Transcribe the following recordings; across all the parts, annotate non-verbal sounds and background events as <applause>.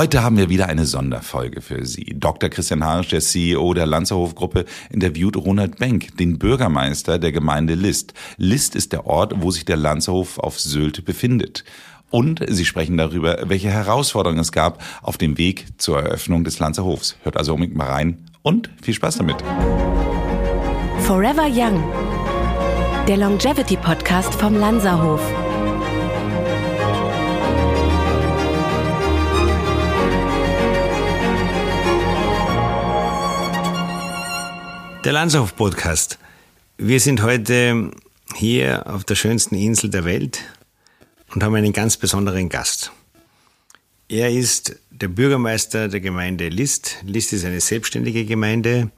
Heute haben wir wieder eine Sonderfolge für Sie. Dr. Christian Harisch, der CEO der Lanzerhof-Gruppe, interviewt Ronald Benck, den Bürgermeister der Gemeinde List. List ist der Ort, wo sich der Lanzerhof auf Sylt befindet. Und sie sprechen darüber, welche Herausforderungen es gab auf dem Weg zur Eröffnung des Lanzerhofs. Hört also unbedingt mal rein und viel Spaß damit. Forever Young, der Longevity Podcast vom Lanzerhof. Der Landshof Podcast. Wir sind heute hier auf der schönsten Insel der Welt und haben einen ganz besonderen Gast. Er ist der Bürgermeister der Gemeinde List. List ist eine selbstständige Gemeinde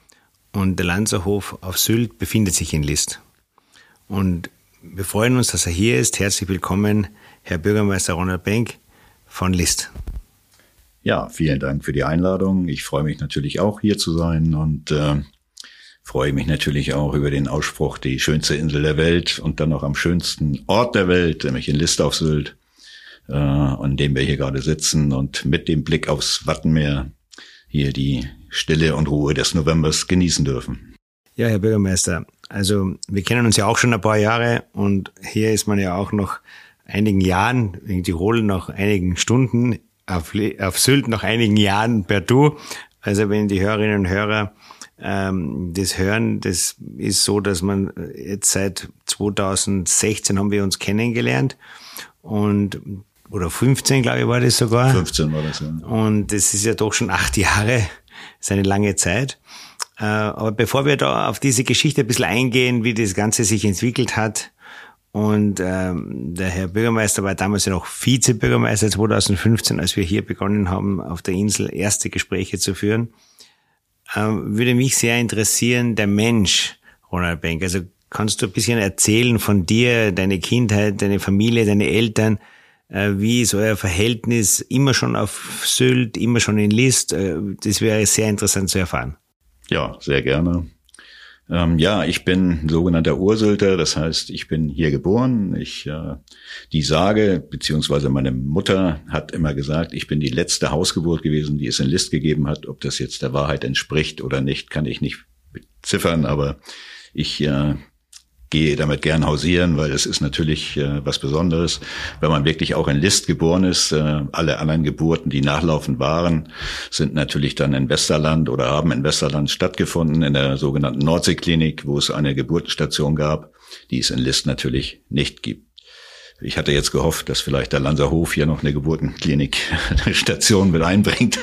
und der Lanzerhof auf Sylt befindet sich in List. Und wir freuen uns, dass er hier ist. Herzlich willkommen, Herr Bürgermeister Ronald Benck von List. Ja, vielen Dank für die Einladung. Ich freue mich natürlich auch hier zu sein und äh, freue mich natürlich auch über den Ausspruch, die schönste Insel der Welt und dann noch am schönsten Ort der Welt, nämlich in List auf Sylt, äh, an dem wir hier gerade sitzen und mit dem Blick aufs Wattenmeer hier die Stille und Ruhe des Novembers genießen dürfen. Ja, Herr Bürgermeister, also wir kennen uns ja auch schon ein paar Jahre und hier ist man ja auch noch einigen Jahren, in Tirol noch einigen Stunden, auf, auf Sylt noch einigen Jahren per Du. Also wenn die Hörerinnen und Hörer das Hören, das ist so, dass man jetzt seit 2016 haben wir uns kennengelernt und oder 15, glaube ich, war das sogar. 15 war das, ja. Und das ist ja doch schon acht Jahre, das ist eine lange Zeit. Äh, aber bevor wir da auf diese Geschichte ein bisschen eingehen, wie das Ganze sich entwickelt hat, und ähm, der Herr Bürgermeister war damals ja noch Vizebürgermeister 2015, als wir hier begonnen haben, auf der Insel erste Gespräche zu führen. Ähm, würde mich sehr interessieren, der Mensch, Ronald Bank. Also kannst du ein bisschen erzählen von dir, deine Kindheit, deine Familie, deine Eltern? Äh, wie ist euer Verhältnis immer schon auf Sylt, immer schon in List? Äh, das wäre sehr interessant zu erfahren. Ja, sehr gerne. Ähm, ja, ich bin sogenannter Ursülter, das heißt, ich bin hier geboren. Ich äh, die Sage beziehungsweise meine Mutter hat immer gesagt, ich bin die letzte Hausgeburt gewesen, die es in List gegeben hat. Ob das jetzt der Wahrheit entspricht oder nicht, kann ich nicht beziffern, aber ich äh, gehe damit gern hausieren, weil es ist natürlich äh, was Besonderes, wenn man wirklich auch in List geboren ist. Äh, alle anderen Geburten, die nachlaufend waren, sind natürlich dann in Westerland oder haben in Westerland stattgefunden, in der sogenannten Nordseeklinik, wo es eine Geburtenstation gab, die es in List natürlich nicht gibt. Ich hatte jetzt gehofft, dass vielleicht der Lanserhof hier noch eine Geburtenklinik-Station <laughs> mit einbringt.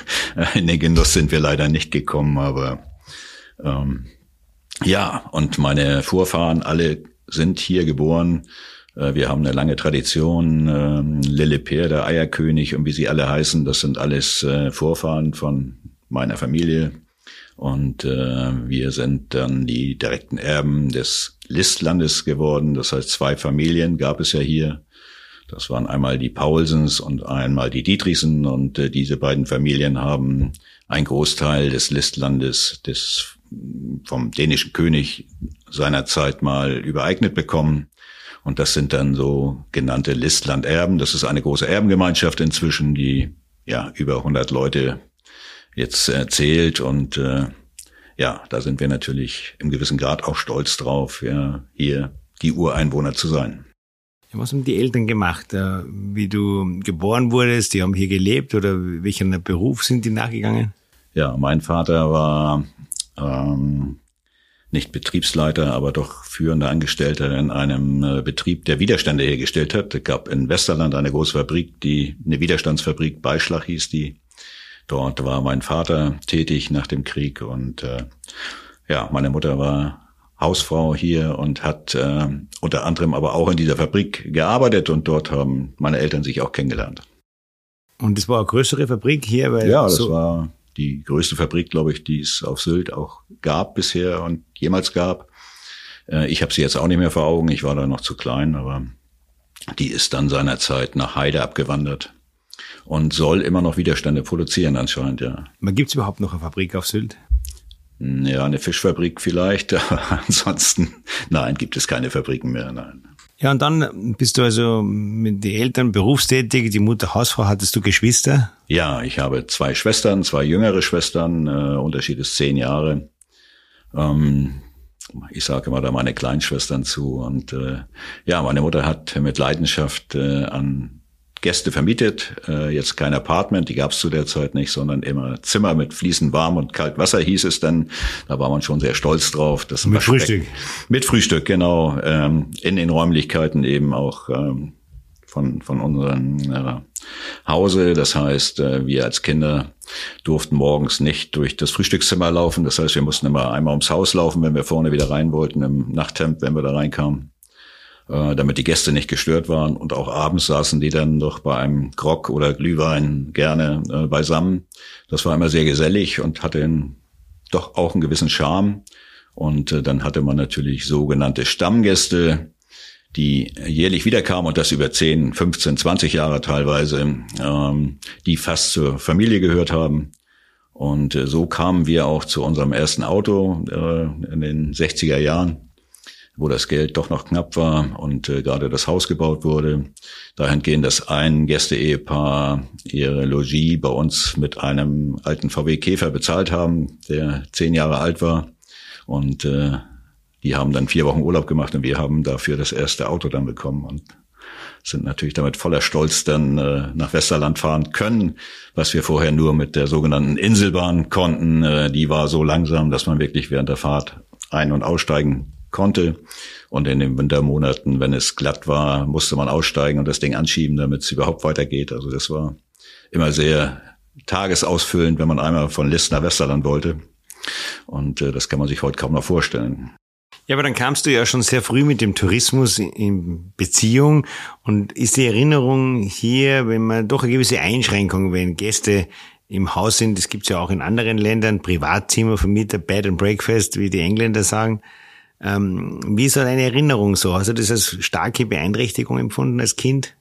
In den Genuss sind wir leider nicht gekommen, aber ähm, ja, und meine Vorfahren alle sind hier geboren. Äh, wir haben eine lange Tradition. Ähm, Lilleper, der Eierkönig und wie sie alle heißen, das sind alles äh, Vorfahren von meiner Familie. Und äh, wir sind dann die direkten Erben des Listlandes geworden. Das heißt, zwei Familien gab es ja hier. Das waren einmal die Paulsens und einmal die Dietrichsen. Und diese beiden Familien haben einen Großteil des Listlandes des vom dänischen König seinerzeit mal übereignet bekommen. Und das sind dann so genannte Listlanderben. Das ist eine große Erbengemeinschaft inzwischen, die ja über 100 Leute jetzt erzählt. Und äh, ja, da sind wir natürlich im gewissen Grad auch stolz drauf, ja, hier die Ureinwohner zu sein. Was haben die Eltern gemacht, äh, wie du geboren wurdest? Die haben hier gelebt oder welchen Beruf sind die nachgegangen? Ja, mein Vater war ähm, nicht Betriebsleiter, aber doch führender Angestellter in einem äh, Betrieb, der Widerstände hergestellt hat. Es gab in Westerland eine große Fabrik, die eine Widerstandsfabrik Beischlag hieß die. Dort war mein Vater tätig nach dem Krieg und äh, ja, meine Mutter war Hausfrau hier und hat äh, unter anderem aber auch in dieser Fabrik gearbeitet und dort haben meine Eltern sich auch kennengelernt. Und das war eine größere Fabrik hier, weil ja, das so war die größte Fabrik, glaube ich, die es auf Sylt auch gab bisher und jemals gab. Äh, ich habe sie jetzt auch nicht mehr vor Augen, ich war da noch zu klein, aber die ist dann seinerzeit nach Heide abgewandert und soll immer noch Widerstände produzieren anscheinend, ja. Gibt es überhaupt noch eine Fabrik auf Sylt? Ja, eine Fischfabrik vielleicht, <laughs> aber ansonsten, nein, gibt es keine Fabriken mehr, nein. Ja, und dann bist du also mit den Eltern berufstätig, die Mutter Hausfrau, hattest du Geschwister? Ja, ich habe zwei Schwestern, zwei jüngere Schwestern, äh, Unterschied ist zehn Jahre. Ähm, ich sage immer da meine Kleinschwestern zu. Und äh, ja, meine Mutter hat mit Leidenschaft äh, an Gäste vermietet, äh, jetzt kein Apartment, die gab es zu der Zeit nicht, sondern immer Zimmer mit fließend warm und kalt Wasser hieß es dann. Da war man schon sehr stolz drauf. Das mit Frühstück. Mit Frühstück, genau. Ähm, in den Räumlichkeiten eben auch ähm, von, von unserem äh, Hause. Das heißt, äh, wir als Kinder durften morgens nicht durch das Frühstückszimmer laufen. Das heißt, wir mussten immer einmal ums Haus laufen, wenn wir vorne wieder rein wollten, im Nachthemd, wenn wir da reinkamen. Äh, damit die Gäste nicht gestört waren. Und auch abends saßen die dann doch bei einem Grog oder Glühwein gerne äh, beisammen. Das war immer sehr gesellig und hatte einen, doch auch einen gewissen Charme. Und äh, dann hatte man natürlich sogenannte Stammgäste, die jährlich wiederkamen und das über 10, 15, 20 Jahre teilweise, ähm, die fast zur Familie gehört haben. Und äh, so kamen wir auch zu unserem ersten Auto äh, in den 60er Jahren wo das Geld doch noch knapp war und äh, gerade das Haus gebaut wurde. Dahingehend, dass ein Gäste-Ehepaar ihre Logis bei uns mit einem alten VW Käfer bezahlt haben, der zehn Jahre alt war. Und äh, die haben dann vier Wochen Urlaub gemacht und wir haben dafür das erste Auto dann bekommen und sind natürlich damit voller Stolz dann äh, nach Westerland fahren können, was wir vorher nur mit der sogenannten Inselbahn konnten. Äh, die war so langsam, dass man wirklich während der Fahrt ein- und aussteigen konnte. Und in den Wintermonaten, wenn es glatt war, musste man aussteigen und das Ding anschieben, damit es überhaupt weitergeht. Also das war immer sehr tagesausfüllend, wenn man einmal von List nach Westerland wollte. Und äh, das kann man sich heute kaum noch vorstellen. Ja, aber dann kamst du ja schon sehr früh mit dem Tourismus in Beziehung und ist die Erinnerung hier, wenn man doch eine gewisse Einschränkung, wenn Gäste im Haus sind, das gibt's ja auch in anderen Ländern, Privatzimmer, Vermieter, Bed and Breakfast, wie die Engländer sagen, ähm, wie ist so deine Erinnerung so? Hast du das als starke Beeinträchtigung empfunden als Kind?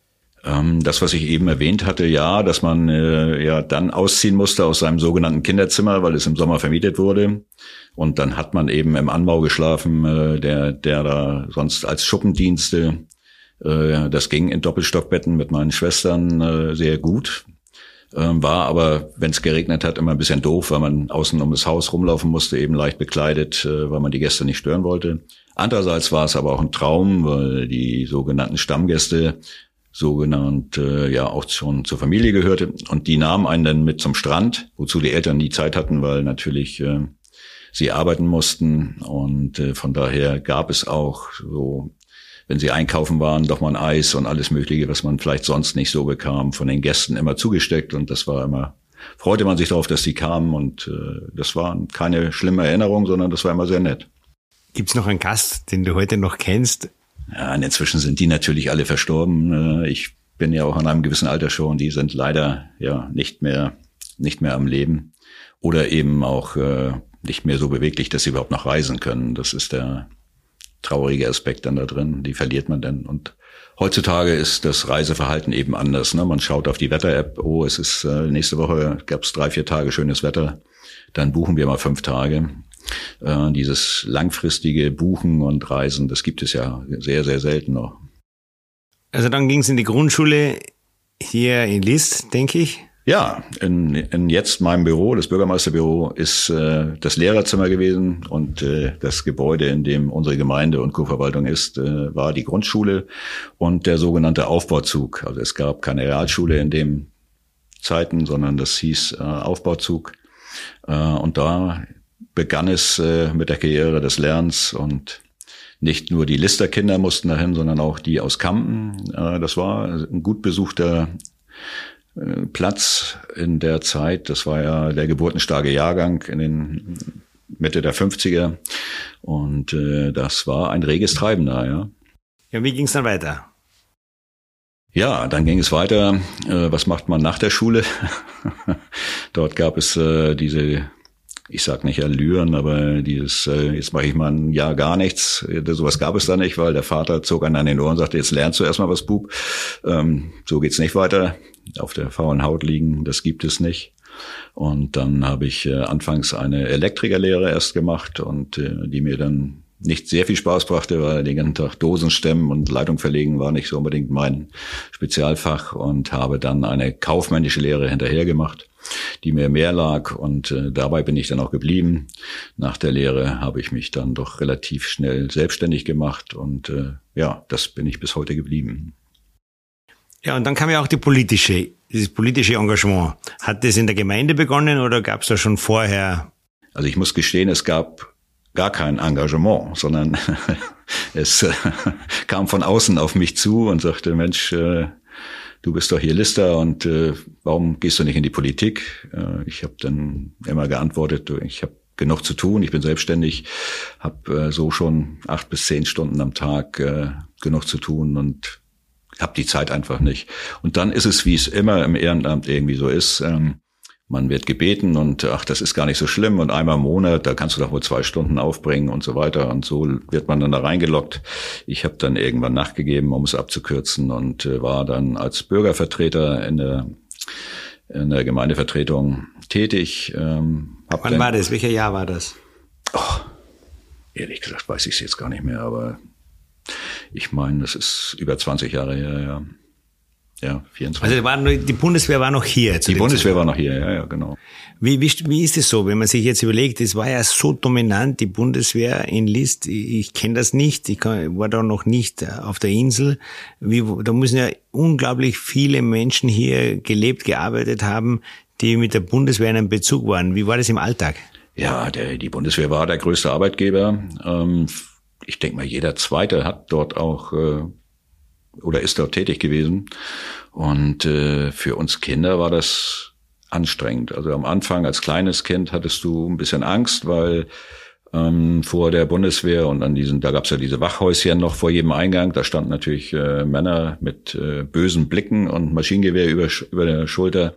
Ähm, das, was ich eben erwähnt hatte, ja, dass man äh, ja dann ausziehen musste aus seinem sogenannten Kinderzimmer, weil es im Sommer vermietet wurde. Und dann hat man eben im Anbau geschlafen, äh, der, der da sonst als Schuppendienste, äh, das ging in Doppelstockbetten mit meinen Schwestern äh, sehr gut. Ähm, war aber, wenn es geregnet hat, immer ein bisschen doof, weil man außen um das Haus rumlaufen musste, eben leicht bekleidet, äh, weil man die Gäste nicht stören wollte. Andererseits war es aber auch ein Traum, weil die sogenannten Stammgäste sogenannt äh, ja auch schon zur Familie gehörte und die nahmen einen dann mit zum Strand, wozu die Eltern nie Zeit hatten, weil natürlich äh, sie arbeiten mussten und äh, von daher gab es auch so wenn sie einkaufen waren, doch mal ein Eis und alles Mögliche, was man vielleicht sonst nicht so bekam, von den Gästen immer zugesteckt. Und das war immer, freute man sich darauf, dass sie kamen. Und äh, das war keine schlimme Erinnerung, sondern das war immer sehr nett. Gibt's noch einen Gast, den du heute noch kennst? Ja, und inzwischen sind die natürlich alle verstorben. Äh, ich bin ja auch in einem gewissen Alter schon, die sind leider ja nicht mehr, nicht mehr am Leben. Oder eben auch äh, nicht mehr so beweglich, dass sie überhaupt noch reisen können. Das ist der traurige Aspekt dann da drin, die verliert man dann. Und heutzutage ist das Reiseverhalten eben anders. Ne? Man schaut auf die Wetter-App, oh, es ist äh, nächste Woche gab es drei, vier Tage schönes Wetter, dann buchen wir mal fünf Tage. Äh, dieses langfristige Buchen und Reisen, das gibt es ja sehr, sehr selten noch. Also dann ging es in die Grundschule hier in List, denke ich. Ja, in, in jetzt meinem Büro, das Bürgermeisterbüro, ist äh, das Lehrerzimmer gewesen und äh, das Gebäude, in dem unsere Gemeinde und Co-Verwaltung ist, äh, war die Grundschule und der sogenannte Aufbauzug. Also es gab keine Realschule in dem Zeiten, sondern das hieß äh, Aufbauzug. Äh, und da begann es äh, mit der Karriere des Lernens und nicht nur die Listerkinder mussten dahin, sondern auch die aus Kampen. Äh, das war ein gut besuchter Platz in der Zeit. Das war ja der geburtenstarke Jahrgang in den Mitte der 50er. Und äh, das war ein reges Treiben da, ja. Ja, wie ging es dann weiter? Ja, dann ging es weiter. Äh, was macht man nach der Schule? <laughs> Dort gab es äh, diese, ich sag nicht Allüren, aber dieses, äh, jetzt mache ich mal ein Jahr gar nichts. Sowas gab es da nicht, weil der Vater zog einen an den Ohren und sagte, jetzt lernst du erstmal was, Bub. Ähm, so geht's nicht weiter auf der faulen Haut liegen, das gibt es nicht. Und dann habe ich äh, anfangs eine Elektrikerlehre erst gemacht und äh, die mir dann nicht sehr viel Spaß brachte, weil den ganzen Tag Dosen stemmen und Leitung verlegen war nicht so unbedingt mein Spezialfach und habe dann eine kaufmännische Lehre hinterher gemacht, die mir mehr lag und äh, dabei bin ich dann auch geblieben. Nach der Lehre habe ich mich dann doch relativ schnell selbstständig gemacht und äh, ja, das bin ich bis heute geblieben. Ja, und dann kam ja auch die politische, dieses politische Engagement. Hat das in der Gemeinde begonnen oder gab es da schon vorher? Also ich muss gestehen, es gab gar kein Engagement, sondern <laughs> es äh, kam von außen auf mich zu und sagte, Mensch, äh, du bist doch hier Lister und äh, warum gehst du nicht in die Politik? Äh, ich habe dann immer geantwortet, ich habe genug zu tun, ich bin selbstständig, habe äh, so schon acht bis zehn Stunden am Tag äh, genug zu tun und habe die Zeit einfach nicht. Und dann ist es, wie es immer im Ehrenamt irgendwie so ist. Ähm, man wird gebeten und ach, das ist gar nicht so schlimm und einmal im Monat, da kannst du doch wohl zwei Stunden aufbringen und so weiter und so wird man dann da reingelockt. Ich habe dann irgendwann nachgegeben, um es abzukürzen und äh, war dann als Bürgervertreter in der in der Gemeindevertretung tätig. Ähm, Wann war das? Welcher Jahr war das? Oh, ehrlich gesagt weiß ich es jetzt gar nicht mehr, aber ich meine, das ist über 20 Jahre her, ja. Ja, 24. Also war die Bundeswehr war noch hier. die Bundeswehr war noch hier, ja, ja, genau. Wie, wie, wie ist es so, wenn man sich jetzt überlegt, es war ja so dominant, die Bundeswehr in List, ich, ich kenne das nicht, ich kann, war da noch nicht auf der Insel. Wie, da müssen ja unglaublich viele Menschen hier gelebt, gearbeitet haben, die mit der Bundeswehr in einem Bezug waren. Wie war das im Alltag? Ja, der, die Bundeswehr war der größte Arbeitgeber. Ähm, ich denke mal, jeder Zweite hat dort auch äh, oder ist dort tätig gewesen. Und äh, für uns Kinder war das anstrengend. Also am Anfang als kleines Kind hattest du ein bisschen Angst, weil ähm, vor der Bundeswehr und an diesen, da gab's ja diese Wachhäuschen noch vor jedem Eingang. Da standen natürlich äh, Männer mit äh, bösen Blicken und Maschinengewehr über, über der Schulter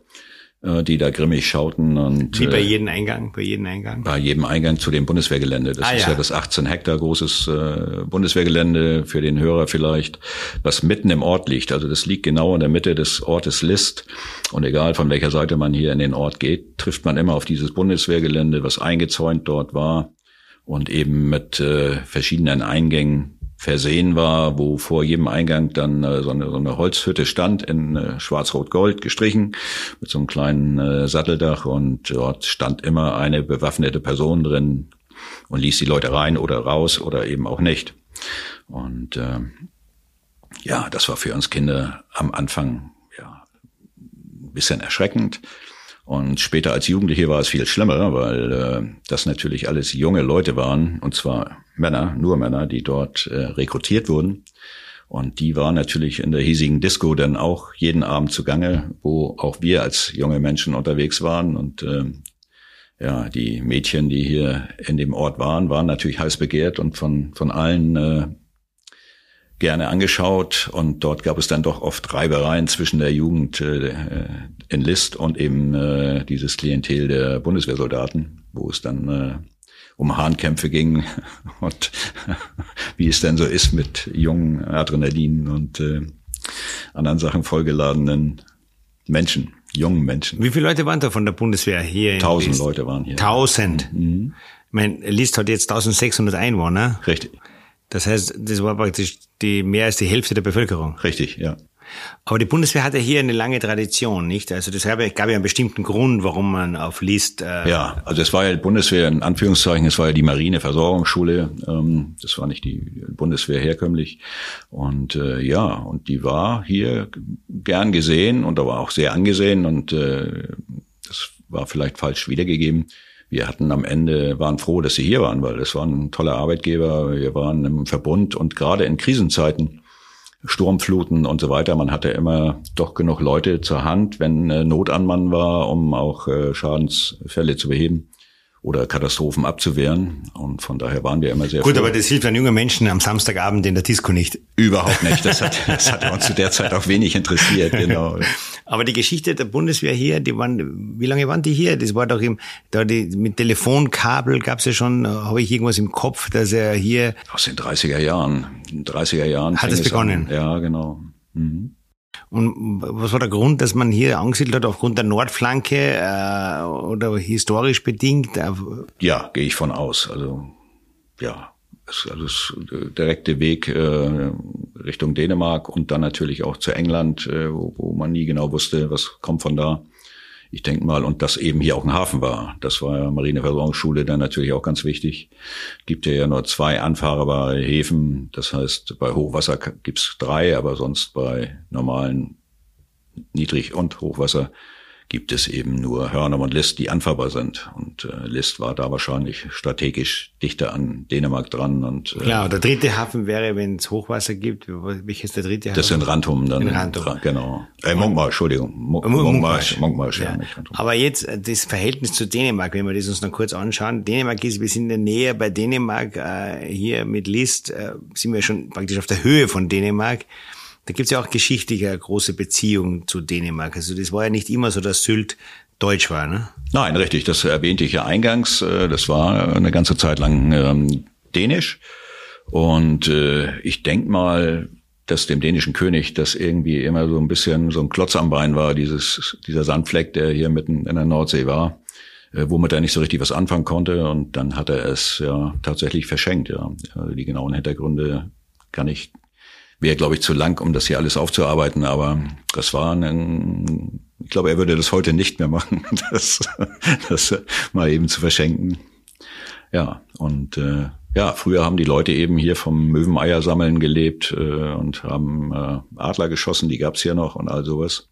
die da grimmig schauten und wie bei äh, jedem Eingang, bei jedem Eingang. Bei jedem Eingang zu dem Bundeswehrgelände. Das ah, ist ja. ja. das 18 Hektar großes äh, Bundeswehrgelände für den Hörer vielleicht, was mitten im Ort liegt. Also das liegt genau in der Mitte des Ortes List und egal von welcher Seite man hier in den Ort geht, trifft man immer auf dieses Bundeswehrgelände, was eingezäunt dort war und eben mit äh, verschiedenen Eingängen versehen war, wo vor jedem Eingang dann äh, so, eine, so eine Holzhütte stand in äh, schwarz-rot-gold gestrichen mit so einem kleinen äh, Satteldach und dort stand immer eine bewaffnete Person drin und ließ die Leute rein oder raus oder eben auch nicht. Und äh, ja, das war für uns Kinder am Anfang ja ein bisschen erschreckend. Und später als Jugendliche war es viel schlimmer, weil äh, das natürlich alles junge Leute waren, und zwar Männer, nur Männer, die dort äh, rekrutiert wurden. Und die waren natürlich in der hiesigen Disco dann auch jeden Abend zugange, wo auch wir als junge Menschen unterwegs waren. Und äh, ja, die Mädchen, die hier in dem Ort waren, waren natürlich heiß begehrt und von, von allen äh, gerne angeschaut und dort gab es dann doch oft Reibereien zwischen der Jugend äh, in List und eben äh, dieses Klientel der Bundeswehrsoldaten, wo es dann äh, um Hahnkämpfe ging <laughs> und <laughs> wie es denn so ist mit jungen Adrenalin und äh, anderen Sachen vollgeladenen Menschen, jungen Menschen. Wie viele Leute waren da von der Bundeswehr hier? Tausend Leute waren hier. Tausend. Mhm. Ich meine, List hat jetzt 1600 Einwohner. Richtig. Das heißt, das war praktisch die mehr als die Hälfte der Bevölkerung. Richtig, ja. Aber die Bundeswehr hatte hier eine lange Tradition, nicht? Also das gab ja einen bestimmten Grund, warum man auf List. Äh ja, also es war ja die Bundeswehr in Anführungszeichen, es war ja die Marineversorgungsschule. Ähm, das war nicht die Bundeswehr herkömmlich. Und äh, ja, und die war hier gern gesehen und aber auch sehr angesehen und äh, das war vielleicht falsch wiedergegeben wir hatten am Ende, waren froh, dass sie hier waren, weil es waren ein toller Arbeitgeber. Wir waren im Verbund und gerade in Krisenzeiten, Sturmfluten und so weiter, man hatte immer doch genug Leute zur Hand, wenn Not an Mann war, um auch äh, Schadensfälle zu beheben oder Katastrophen abzuwehren. Und von daher waren wir immer sehr Gut, froh. aber das hilft an jungen Menschen am Samstagabend in der Disco nicht. Überhaupt nicht. Das hat, das hat uns zu der Zeit auch wenig interessiert, genau. <laughs> Aber die Geschichte der Bundeswehr hier, die waren, wie lange waren die hier? Das war doch im, da die, mit Telefonkabel gab's ja schon, habe ich irgendwas im Kopf, dass er hier. Aus den 30er Jahren. 30er Jahren. Hat es begonnen? An. Ja, genau. Mhm. Und was war der Grund, dass man hier angesiedelt hat aufgrund der Nordflanke äh, oder historisch bedingt? Ja, gehe ich von aus. Also ja, also das direkte Weg äh, Richtung Dänemark und dann natürlich auch zu England, äh, wo, wo man nie genau wusste, was kommt von da. Ich denke mal, und dass eben hier auch ein Hafen war. Das war ja Marineversorgungsschule dann natürlich auch ganz wichtig. Gibt ja, ja nur zwei anfahrbare Häfen. Das heißt, bei Hochwasser gibt's drei, aber sonst bei normalen Niedrig- und Hochwasser gibt es eben nur Hörnum und List, die anfahrbar sind. Und äh, List war da wahrscheinlich strategisch dichter an Dänemark dran. Und, äh, Klar, der dritte Hafen wäre, wenn es Hochwasser gibt. Welches der dritte Hafen? Das sind Rantum dann. In Rantum. Genau. Äh, Munkmarsch, Entschuldigung. Munkmarsch. Munkmarsch, ja. ja. Aber jetzt äh, das Verhältnis zu Dänemark, wenn wir das uns noch kurz anschauen. Dänemark ist, wir sind in der Nähe bei Dänemark. Äh, hier mit List äh, sind wir schon praktisch auf der Höhe von Dänemark. Da gibt's ja auch geschichtlich eine große Beziehung zu Dänemark. Also das war ja nicht immer so, dass Sylt deutsch war, ne? Nein, richtig. Das erwähnte ich ja eingangs. Äh, das war eine ganze Zeit lang ähm, dänisch. Und äh, ich denk mal, dass dem dänischen König das irgendwie immer so ein bisschen so ein Klotz am Bein war, dieses, dieser Sandfleck, der hier mitten in der Nordsee war, äh, womit er nicht so richtig was anfangen konnte. Und dann hat er es ja tatsächlich verschenkt. Ja. Also die genauen Hintergründe kann ich wäre, glaube ich, zu lang, um das hier alles aufzuarbeiten. Aber das war ein, ich glaube, er würde das heute nicht mehr machen, <laughs> das, das mal eben zu verschenken. Ja, und äh, ja, früher haben die Leute eben hier vom Möweneier sammeln gelebt äh, und haben äh, Adler geschossen, die gab's hier noch und all sowas.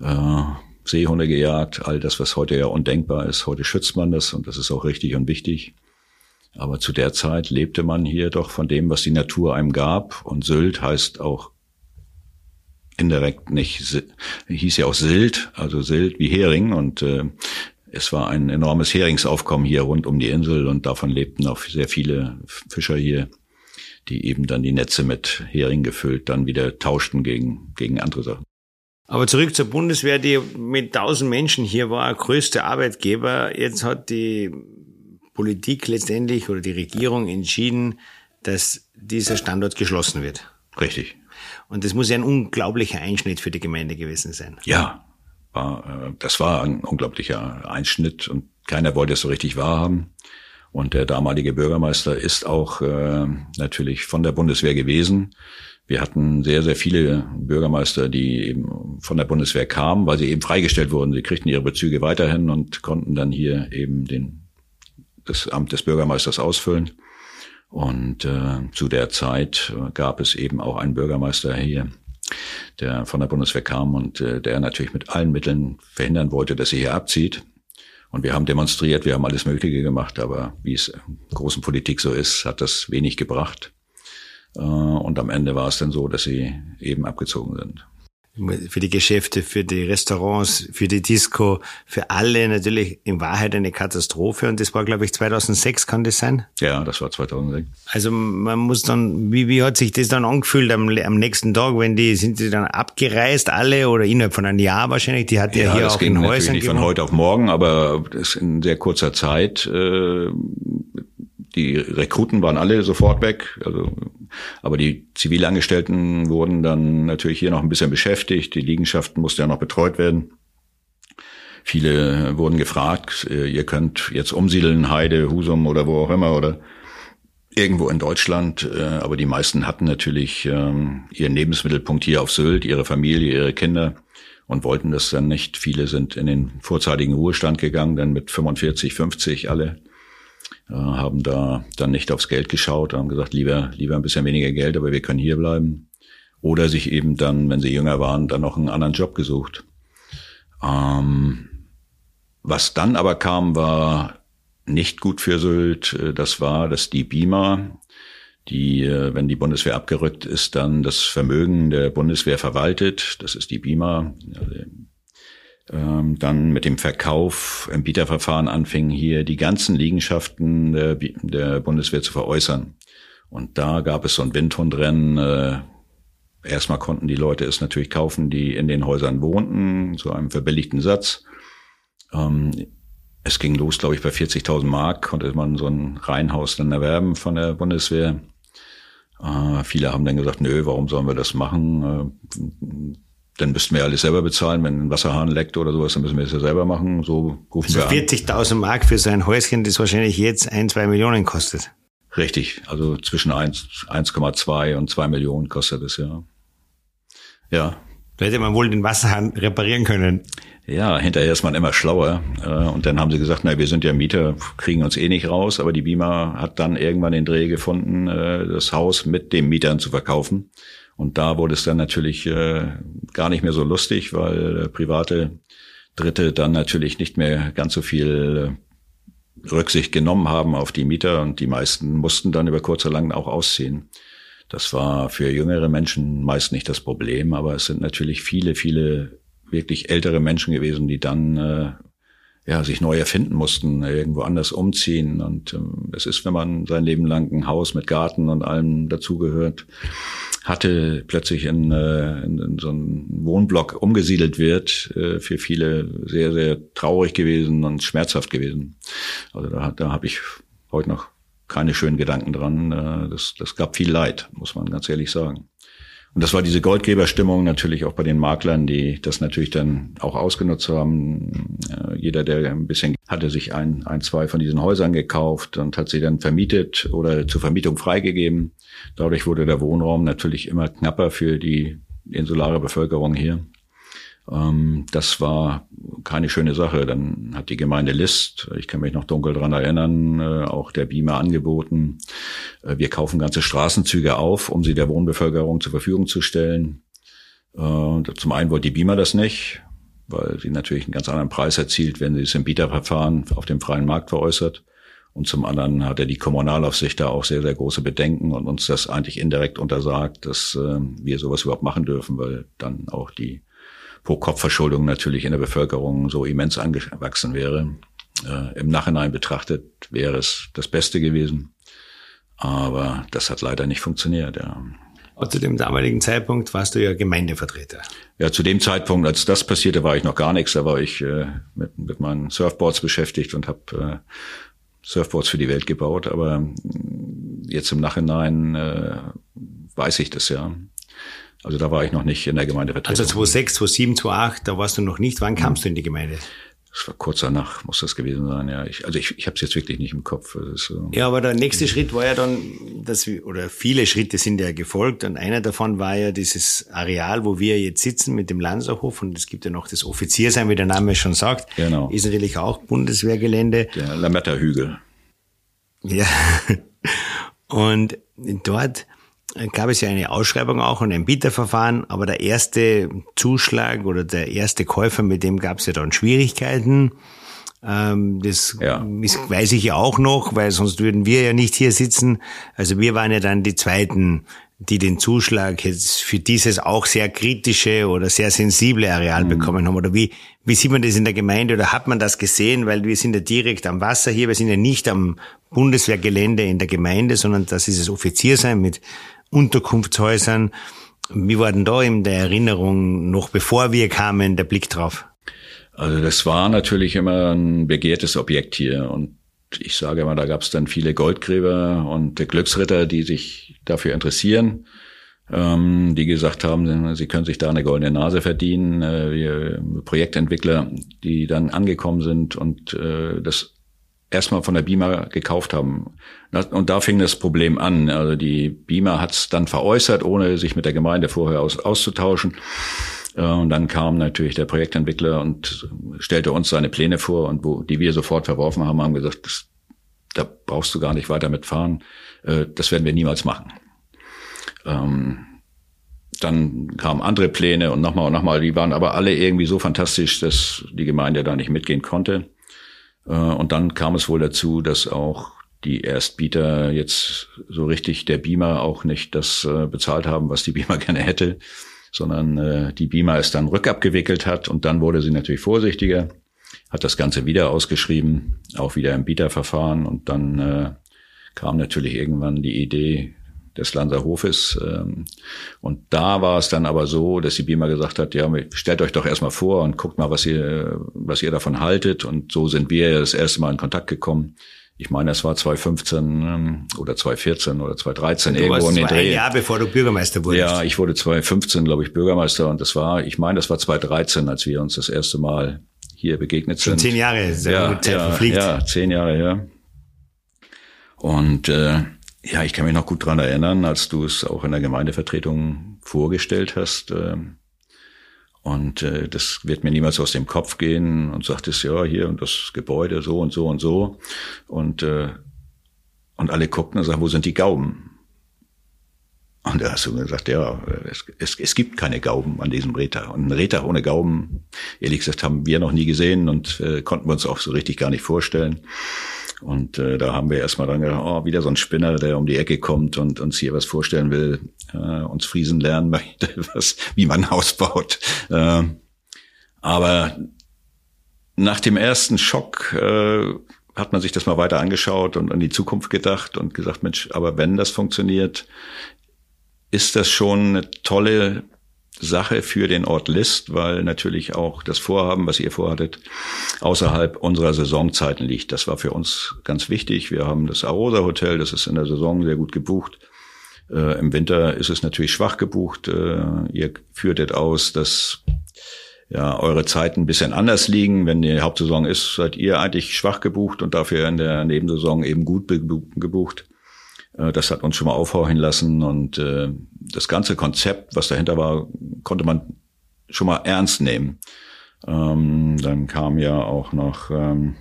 Äh, Seehunde gejagt, all das, was heute ja undenkbar ist. Heute schützt man das und das ist auch richtig und wichtig. Aber zu der Zeit lebte man hier doch von dem, was die Natur einem gab. Und Sylt heißt auch indirekt nicht, hieß ja auch Sylt, also Sylt wie Hering. Und äh, es war ein enormes Heringsaufkommen hier rund um die Insel und davon lebten auch sehr viele Fischer hier, die eben dann die Netze mit Hering gefüllt dann wieder tauschten gegen, gegen andere Sachen. Aber zurück zur Bundeswehr, die mit tausend Menschen hier war, größte Arbeitgeber. Jetzt hat die Politik letztendlich oder die Regierung entschieden, dass dieser Standort geschlossen wird. Richtig. Und das muss ja ein unglaublicher Einschnitt für die Gemeinde gewesen sein. Ja, war, äh, das war ein unglaublicher Einschnitt und keiner wollte es so richtig wahrhaben. Und der damalige Bürgermeister ist auch äh, natürlich von der Bundeswehr gewesen. Wir hatten sehr, sehr viele Bürgermeister, die eben von der Bundeswehr kamen, weil sie eben freigestellt wurden. Sie kriegten ihre Bezüge weiterhin und konnten dann hier eben den das Amt des Bürgermeisters ausfüllen. Und äh, zu der Zeit äh, gab es eben auch einen Bürgermeister hier, der von der Bundeswehr kam und äh, der natürlich mit allen Mitteln verhindern wollte, dass sie hier abzieht. Und wir haben demonstriert, wir haben alles Mögliche gemacht, aber wie es in großen Politik so ist, hat das wenig gebracht. Äh, und am Ende war es dann so, dass sie eben abgezogen sind für die Geschäfte, für die Restaurants, für die Disco, für alle natürlich in Wahrheit eine Katastrophe. Und das war, glaube ich, 2006, kann das sein? Ja, das war 2006. Also man muss dann, wie, wie hat sich das dann angefühlt am, am nächsten Tag, wenn die, sind die dann abgereist, alle, oder innerhalb von einem Jahr wahrscheinlich? Die hat ja, ja hier auch in Häusern nicht von heute auf morgen, aber das in sehr kurzer Zeit. Äh, die Rekruten waren alle sofort weg. Also aber die Zivilangestellten wurden dann natürlich hier noch ein bisschen beschäftigt. Die Liegenschaften mussten ja noch betreut werden. Viele wurden gefragt, äh, ihr könnt jetzt umsiedeln, Heide, Husum oder wo auch immer oder irgendwo in Deutschland. Äh, aber die meisten hatten natürlich ähm, ihren Lebensmittelpunkt hier auf Sylt, ihre Familie, ihre Kinder und wollten das dann nicht. Viele sind in den vorzeitigen Ruhestand gegangen, dann mit 45, 50 alle haben da dann nicht aufs Geld geschaut, haben gesagt, lieber, lieber ein bisschen weniger Geld, aber wir können hier bleiben. Oder sich eben dann, wenn sie jünger waren, dann noch einen anderen Job gesucht. Ähm, was dann aber kam, war nicht gut für Sylt. Das war, dass die Beamer, die, äh, wenn die Bundeswehr abgerückt ist, dann das Vermögen der Bundeswehr verwaltet. Das ist die Beamer, also ähm, dann mit dem Verkauf im Bieterverfahren anfing, hier die ganzen Liegenschaften der, der Bundeswehr zu veräußern. Und da gab es so ein Windhundrennen. Äh, erstmal konnten die Leute es natürlich kaufen, die in den Häusern wohnten, zu einem verbilligten Satz. Ähm, es ging los, glaube ich, bei 40.000 Mark konnte man so ein Reihenhaus dann erwerben von der Bundeswehr. Äh, viele haben dann gesagt, nö, warum sollen wir das machen? Äh, dann müssten wir alles selber bezahlen. Wenn ein Wasserhahn leckt oder sowas, dann müssen wir es ja selber machen. So rufen also wir 40.000 Mark für sein Häuschen, das wahrscheinlich jetzt ein, zwei Millionen kostet. Richtig, also zwischen 1,2 und 2 Millionen kostet es, ja. Ja. Da hätte man wohl den Wasserhahn reparieren können. Ja, hinterher ist man immer schlauer. Äh, und dann haben sie gesagt, na, wir sind ja Mieter, kriegen uns eh nicht raus. Aber die Beamer hat dann irgendwann den Dreh gefunden, äh, das Haus mit den Mietern zu verkaufen. Und da wurde es dann natürlich äh, gar nicht mehr so lustig, weil private Dritte dann natürlich nicht mehr ganz so viel Rücksicht genommen haben auf die Mieter und die meisten mussten dann über kurz oder lang auch ausziehen. Das war für jüngere Menschen meist nicht das Problem, aber es sind natürlich viele, viele wirklich ältere Menschen gewesen, die dann äh, ja, sich neu erfinden mussten, irgendwo anders umziehen. Und ähm, es ist, wenn man sein Leben lang ein Haus mit Garten und allem dazugehört, hatte, plötzlich in, äh, in, in so einen Wohnblock umgesiedelt wird, äh, für viele sehr, sehr traurig gewesen und schmerzhaft gewesen. Also da, da habe ich heute noch keine schönen Gedanken dran. Äh, das, das gab viel Leid, muss man ganz ehrlich sagen. Und das war diese Goldgeberstimmung natürlich auch bei den Maklern, die das natürlich dann auch ausgenutzt haben. Äh, jeder, der ein bisschen hatte sich ein, ein, zwei von diesen Häusern gekauft und hat sie dann vermietet oder zur Vermietung freigegeben. Dadurch wurde der Wohnraum natürlich immer knapper für die insulare Bevölkerung hier. Ähm, das war keine schöne Sache. Dann hat die Gemeinde List, ich kann mich noch dunkel dran erinnern, äh, auch der Beamer angeboten. Äh, wir kaufen ganze Straßenzüge auf, um sie der Wohnbevölkerung zur Verfügung zu stellen. Äh, zum einen wollte die Beamer das nicht, weil sie natürlich einen ganz anderen Preis erzielt, wenn sie es im Bieterverfahren auf dem freien Markt veräußert. Und zum anderen hatte die Kommunalaufsicht da auch sehr, sehr große Bedenken und uns das eigentlich indirekt untersagt, dass wir sowas überhaupt machen dürfen, weil dann auch die Pro-Kopf-Verschuldung natürlich in der Bevölkerung so immens angewachsen wäre. Äh, Im Nachhinein betrachtet wäre es das Beste gewesen. Aber das hat leider nicht funktioniert, ja. Und zu dem damaligen Zeitpunkt warst du ja Gemeindevertreter. Ja, zu dem Zeitpunkt, als das passierte, war ich noch gar nichts. Da war ich äh, mit, mit meinen Surfboards beschäftigt und habe äh, Surfboards für die Welt gebaut. Aber äh, jetzt im Nachhinein äh, weiß ich das ja. Also da war ich noch nicht in der Gemeindevertretung. Also 2006, 2007, 2008, da warst du noch nicht. Wann kamst hm. du in die Gemeinde? Das war kurz danach, muss das gewesen sein, ja. Ich, also ich, ich habe es jetzt wirklich nicht im Kopf. So. Ja, aber der nächste Schritt war ja dann, dass wir, oder viele Schritte sind ja gefolgt und einer davon war ja dieses Areal, wo wir jetzt sitzen mit dem Lanzerhof und es gibt ja noch das Offiziersheim, wie der Name schon sagt. Genau. Ist natürlich auch Bundeswehrgelände. Der Lametta-Hügel. Ja. <laughs> Und dort gab es ja eine Ausschreibung auch und ein Bieterverfahren, aber der erste Zuschlag oder der erste Käufer, mit dem gab es ja dann Schwierigkeiten. Ähm, das ja. ist, weiß ich ja auch noch, weil sonst würden wir ja nicht hier sitzen. Also wir waren ja dann die Zweiten, die den Zuschlag jetzt für dieses auch sehr kritische oder sehr sensible Areal mhm. bekommen haben. Oder wie, wie sieht man das in der Gemeinde oder hat man das gesehen? Weil wir sind ja direkt am Wasser hier, wir sind ja nicht am Bundeswehrgelände in der Gemeinde, sondern das ist das Offiziersein mit Unterkunftshäusern. Wie war denn da in der Erinnerung, noch bevor wir kamen, der Blick drauf? Also das war natürlich immer ein begehrtes Objekt hier und ich sage immer, da gab es dann viele Goldgräber und Glücksritter, die sich dafür interessieren, ähm, die gesagt haben, sie können sich da eine goldene Nase verdienen. Äh, Projektentwickler, die dann angekommen sind und äh, das erstmal von der Beamer gekauft haben. Und da fing das Problem an. Also die Beamer hat es dann veräußert, ohne sich mit der Gemeinde vorher aus, auszutauschen. Äh, und dann kam natürlich der Projektentwickler und stellte uns seine Pläne vor und wo, die wir sofort verworfen haben, haben gesagt, das, da brauchst du gar nicht weiter mitfahren. Äh, das werden wir niemals machen. Ähm, dann kamen andere Pläne und nochmal und nochmal. Die waren aber alle irgendwie so fantastisch, dass die Gemeinde da nicht mitgehen konnte. Äh, und dann kam es wohl dazu, dass auch die Erstbieter jetzt so richtig der Beamer auch nicht das äh, bezahlt haben, was die Beamer <laughs> gerne hätte, sondern äh, die Beamer es dann rückabgewickelt hat und dann wurde sie natürlich vorsichtiger, hat das Ganze wieder ausgeschrieben, auch wieder im Bieterverfahren und dann kam natürlich irgendwann die Idee, des Lanzerhofes. Ähm, und da war es dann aber so, dass die BIMA gesagt hat, ja, stellt euch doch erstmal vor und guckt mal, was ihr, was ihr davon haltet. Und so sind wir das erste Mal in Kontakt gekommen. Ich meine, es war 2015 ähm, oder 2014 oder 2013 du irgendwo in den Dreh. Ein Jahr bevor du Bürgermeister wurdest. Ja, ich wurde 2015, glaube ich, Bürgermeister und das war, ich meine, das war 2013, als wir uns das erste Mal hier begegnet sind. Schon zehn Jahre, sehr ja, gut Zeit ja, verfliegt. Ja, zehn Jahre, ja. Und äh, Ja, ich kann mich noch gut dran erinnern, als du es auch in der Gemeindevertretung vorgestellt hast. Äh, und äh, das wird mir niemals aus dem Kopf gehen und sagtest, ja, hier und das Gebäude so und so und so. Und, äh, und alle guckten und sagten, wo sind die Gauben? Und da hast du gesagt, ja, es, es, es gibt keine Gauben an diesem Räder. Und ein Räder ohne Gauben, ehrlich gesagt, haben wir noch nie gesehen und äh, konnten wir uns auch so richtig gar nicht vorstellen. Und äh, da haben wir erstmal dann gedacht, oh, wieder so ein Spinner, der um die Ecke kommt und uns hier was vorstellen will, äh, uns Friesen lernen <laughs> möchte, was, wie man ein Haus baut. Äh, aber nach dem ersten Schock äh, hat man sich das mal weiter angeschaut und an die Zukunft gedacht und gesagt, Mensch, aber wenn das funktioniert, ist das schon eine tolle Sache für den Ort List, weil natürlich auch das Vorhaben, was ihr vorhattet, außerhalb unserer Saisonzeiten liegt. Das war für uns ganz wichtig. Wir haben das Arosa Hotel, das ist in der Saison sehr gut gebucht. Äh, Im Winter ist es natürlich schwach gebucht. Äh, ihr führtet aus, dass ja, eure Zeiten ein bisschen anders liegen. Wenn die Hauptsaison ist, seid ihr eigentlich schwach gebucht und dafür in der Nebensaison eben gut gebucht. Äh, das hat uns schon mal aufhorchen lassen und äh, das ganze Konzept, was dahinter war, konnte man schon mal ernst nehmen. Ähm, dann kam ja auch noch ähm,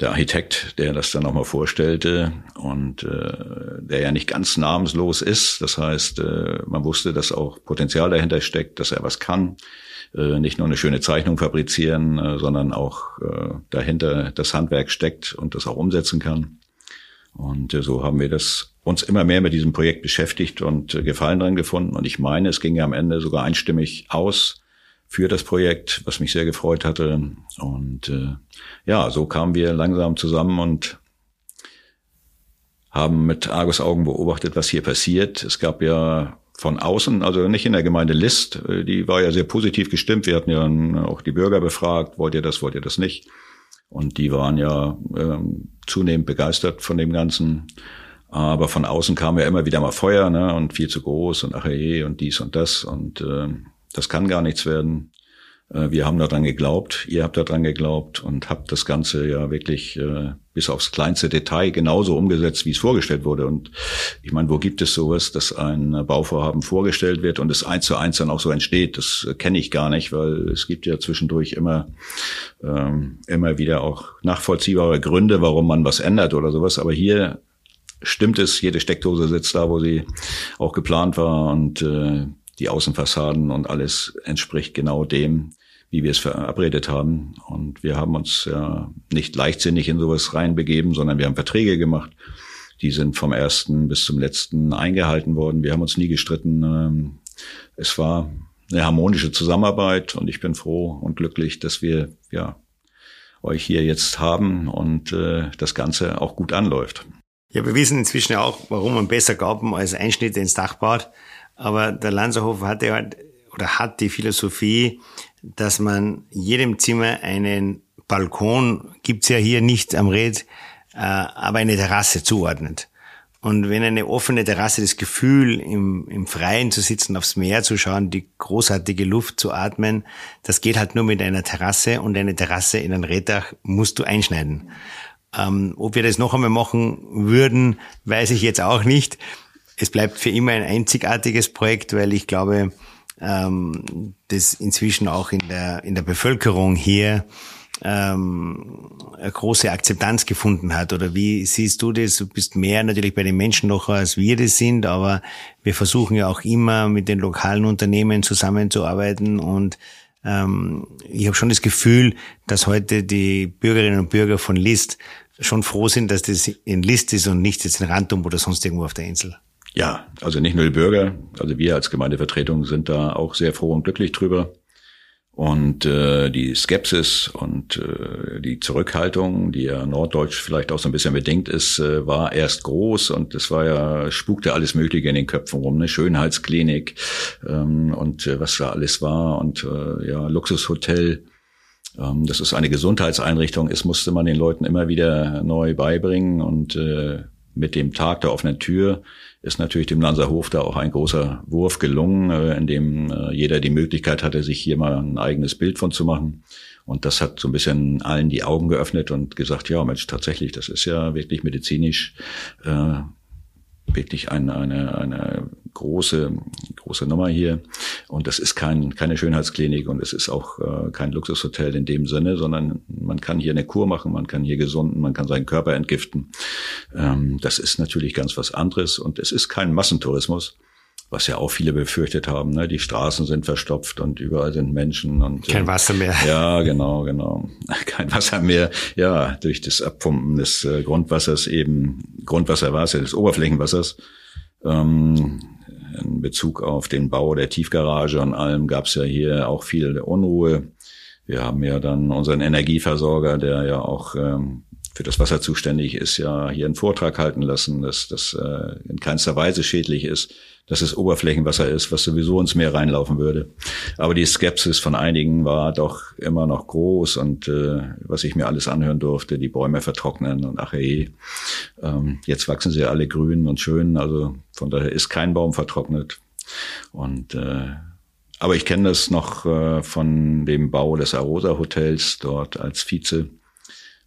der Architekt, der das dann nochmal vorstellte und äh, der ja nicht ganz namenslos ist. Das heißt, äh, man wusste, dass auch Potenzial dahinter steckt, dass er was kann. Äh, nicht nur eine schöne Zeichnung fabrizieren, äh, sondern auch äh, dahinter das Handwerk steckt und das auch umsetzen kann. Und äh, so haben wir das uns immer mehr mit diesem Projekt beschäftigt und äh, Gefallen dran gefunden. Und ich meine, es ging ja am Ende sogar einstimmig aus für das Projekt, was mich sehr gefreut hatte. Und äh, ja, so kamen wir langsam zusammen und haben mit Argus Augen beobachtet, was hier passiert. Es gab ja von außen, also nicht in der Gemeinde List, äh, die war ja sehr positiv gestimmt. Wir hatten ja auch die Bürger befragt, wollt ihr das, wollt ihr das nicht? Und die waren ja ähm, zunehmend begeistert von dem Ganzen. Aber von außen kam ja immer wieder mal Feuer, ne? Und viel zu groß und ach je und dies und das. Und äh, das kann gar nichts werden. Äh, wir haben daran geglaubt, ihr habt daran geglaubt und habt das Ganze ja wirklich äh, bis aufs kleinste Detail genauso umgesetzt, wie es vorgestellt wurde. Und ich meine, wo gibt es sowas, dass ein Bauvorhaben vorgestellt wird und es eins zu eins dann auch so entsteht? Das kenne ich gar nicht, weil es gibt ja zwischendurch immer ähm, immer wieder auch nachvollziehbare Gründe, warum man was ändert oder sowas. Aber hier stimmt es, jede Steckdose sitzt da, wo sie auch geplant war und äh, die Außenfassaden und alles entspricht genau dem, wie wir es verabredet haben. Und wir haben uns ja nicht leichtsinnig in sowas reinbegeben, sondern wir haben Verträge gemacht. Die sind vom ersten bis zum letzten eingehalten worden. Wir haben uns nie gestritten. Ähm, es war eine harmonische Zusammenarbeit und ich bin froh und glücklich, dass wir ja euch hier jetzt haben und äh, das Ganze auch gut anläuft. Ja, wir wissen inzwischen auch, warum man besser Gaben als Einschnitte ins Dach baut. Aber der Lanzerhof hatte halt oder hat die Philosophie, dass man jedem Zimmer einen Balkon, gibt's ja hier nicht am Red, äh, aber eine Terrasse zuordnet. Und wenn eine offene Terrasse das Gefühl, im, im Freien zu sitzen, aufs Meer zu schauen, die großartige Luft zu atmen, das geht halt nur mit einer Terrasse und eine Terrasse in ein Reddach musst du einschneiden. Ähm, ob wir das noch einmal machen würden, weiß ich jetzt auch nicht. Es bleibt für immer ein einzigartiges Projekt, weil ich glaube, ähm, das inzwischen auch in der, in der Bevölkerung hier ähm, eine große Akzeptanz gefunden hat. Oder wie siehst du das? Du bist mehr natürlich bei den Menschen noch, als wir das sind, aber wir versuchen ja auch immer mit den lokalen Unternehmen zusammenzuarbeiten und ähm, ich habe schon das Gefühl, dass heute die Bürgerinnen und Bürger von List schon froh sind, dass das in List ist und nicht jetzt in Randum oder sonst irgendwo auf der Insel. Ja, also nicht nur die Bürger, also wir als Gemeindevertretung sind da auch sehr froh und glücklich drüber. Und äh, die Skepsis und äh, die Zurückhaltung, die ja norddeutsch vielleicht auch so ein bisschen bedingt ist, äh, war erst groß und es war ja, spukte alles Mögliche in den Köpfen rum, ne? Schönheitsklinik ähm, und äh, was da alles war und äh, ja, Luxushotel. Ähm, das ist eine Gesundheitseinrichtung, es musste man den Leuten immer wieder neu beibringen und äh, mit dem Tag der offenen Tür ist natürlich dem Lanzerhof da auch ein großer Wurf gelungen, äh, in dem äh, jeder die Möglichkeit hatte, sich hier mal ein eigenes Bild von zu machen. Und das hat so ein bisschen allen die Augen geöffnet und gesagt, ja Mensch, tatsächlich, das ist ja wirklich medizinisch äh, wirklich eine, eine, eine große, große Nummer hier. Und das ist kein, keine Schönheitsklinik und es ist auch äh, kein Luxushotel in dem Sinne, sondern man kann hier eine Kur machen, man kann hier gesunden, man kann seinen Körper entgiften. Ähm, das ist natürlich ganz was anderes und es ist kein Massentourismus was ja auch viele befürchtet haben. Ne? Die Straßen sind verstopft und überall sind Menschen und kein äh, Wasser mehr. Ja, genau, genau, <laughs> kein Wasser mehr. Ja, durch das Abpumpen des äh, Grundwassers eben Grundwasser war es ja des Oberflächenwassers. Ähm, in Bezug auf den Bau der Tiefgarage und allem gab es ja hier auch viel Unruhe. Wir haben ja dann unseren Energieversorger, der ja auch ähm, für das Wasser zuständig ist, ja hier einen Vortrag halten lassen, dass das äh, in keinster Weise schädlich ist dass es Oberflächenwasser ist, was sowieso ins Meer reinlaufen würde. Aber die Skepsis von einigen war doch immer noch groß und äh, was ich mir alles anhören durfte, die Bäume vertrocknen und ach hey, ähm, jetzt wachsen sie alle grün und schön, also von daher ist kein Baum vertrocknet. Und äh, aber ich kenne das noch äh, von dem Bau des Arosa Hotels dort als Vize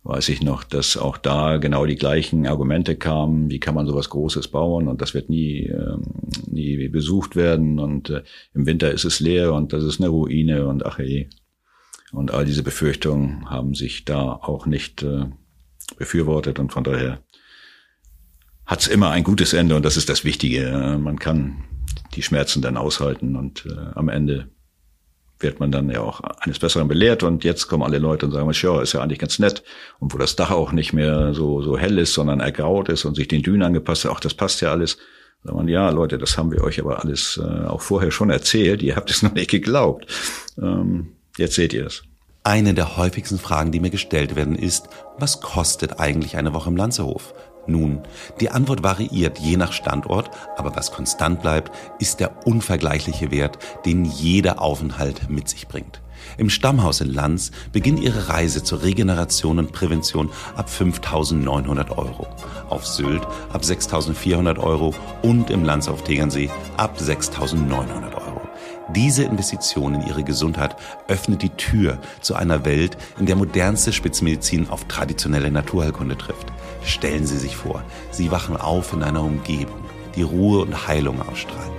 weiß ich noch, dass auch da genau die gleichen Argumente kamen, wie kann man sowas Großes bauen? Und das wird nie, ähm, nie besucht werden. Und äh, im Winter ist es leer und das ist eine Ruine und ach hey. Und all diese Befürchtungen haben sich da auch nicht äh, befürwortet. Und von daher hat es immer ein gutes Ende. Und das ist das Wichtige. Man kann die Schmerzen dann aushalten. Und äh, am Ende wird man dann ja auch eines Besseren belehrt und jetzt kommen alle Leute und sagen, ja, ist ja eigentlich ganz nett. Und wo das Dach auch nicht mehr so, so hell ist, sondern ergraut ist und sich den Dünen angepasst hat, auch das passt ja alles. Sagt man, ja, Leute, das haben wir euch aber alles äh, auch vorher schon erzählt, ihr habt es <laughs> noch nicht geglaubt. Ähm, jetzt seht ihr es. Eine der häufigsten Fragen, die mir gestellt werden, ist, was kostet eigentlich eine Woche im Lanzerhof? Nun, die Antwort variiert je nach Standort, aber was konstant bleibt, ist der unvergleichliche Wert, den jeder Aufenthalt mit sich bringt. Im Stammhaus in Lanz beginnt Ihre Reise zur Regeneration und Prävention ab 5.900 Euro, auf Sylt ab 6.400 Euro und im Lanz auf Tegernsee ab 6.900 Euro. Diese Investition in ihre Gesundheit öffnet die Tür zu einer Welt, in der modernste Spitzmedizin auf traditionelle Naturheilkunde trifft. Stellen Sie sich vor, Sie wachen auf in einer Umgebung, die Ruhe und Heilung ausstrahlt.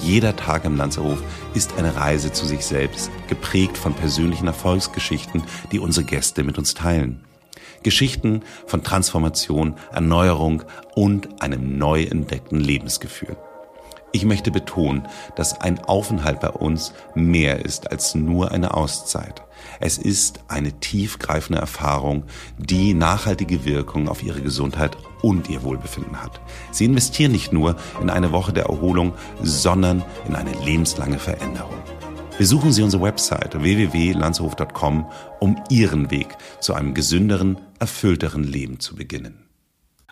Jeder Tag im Lanzerhof ist eine Reise zu sich selbst, geprägt von persönlichen Erfolgsgeschichten, die unsere Gäste mit uns teilen. Geschichten von Transformation, Erneuerung und einem neu entdeckten Lebensgefühl. Ich möchte betonen, dass ein Aufenthalt bei uns mehr ist als nur eine Auszeit. Es ist eine tiefgreifende Erfahrung, die nachhaltige Wirkung auf Ihre Gesundheit und Ihr Wohlbefinden hat. Sie investieren nicht nur in eine Woche der Erholung, sondern in eine lebenslange Veränderung. Besuchen Sie unsere Website www.landshof.com, um Ihren Weg zu einem gesünderen, erfüllteren Leben zu beginnen.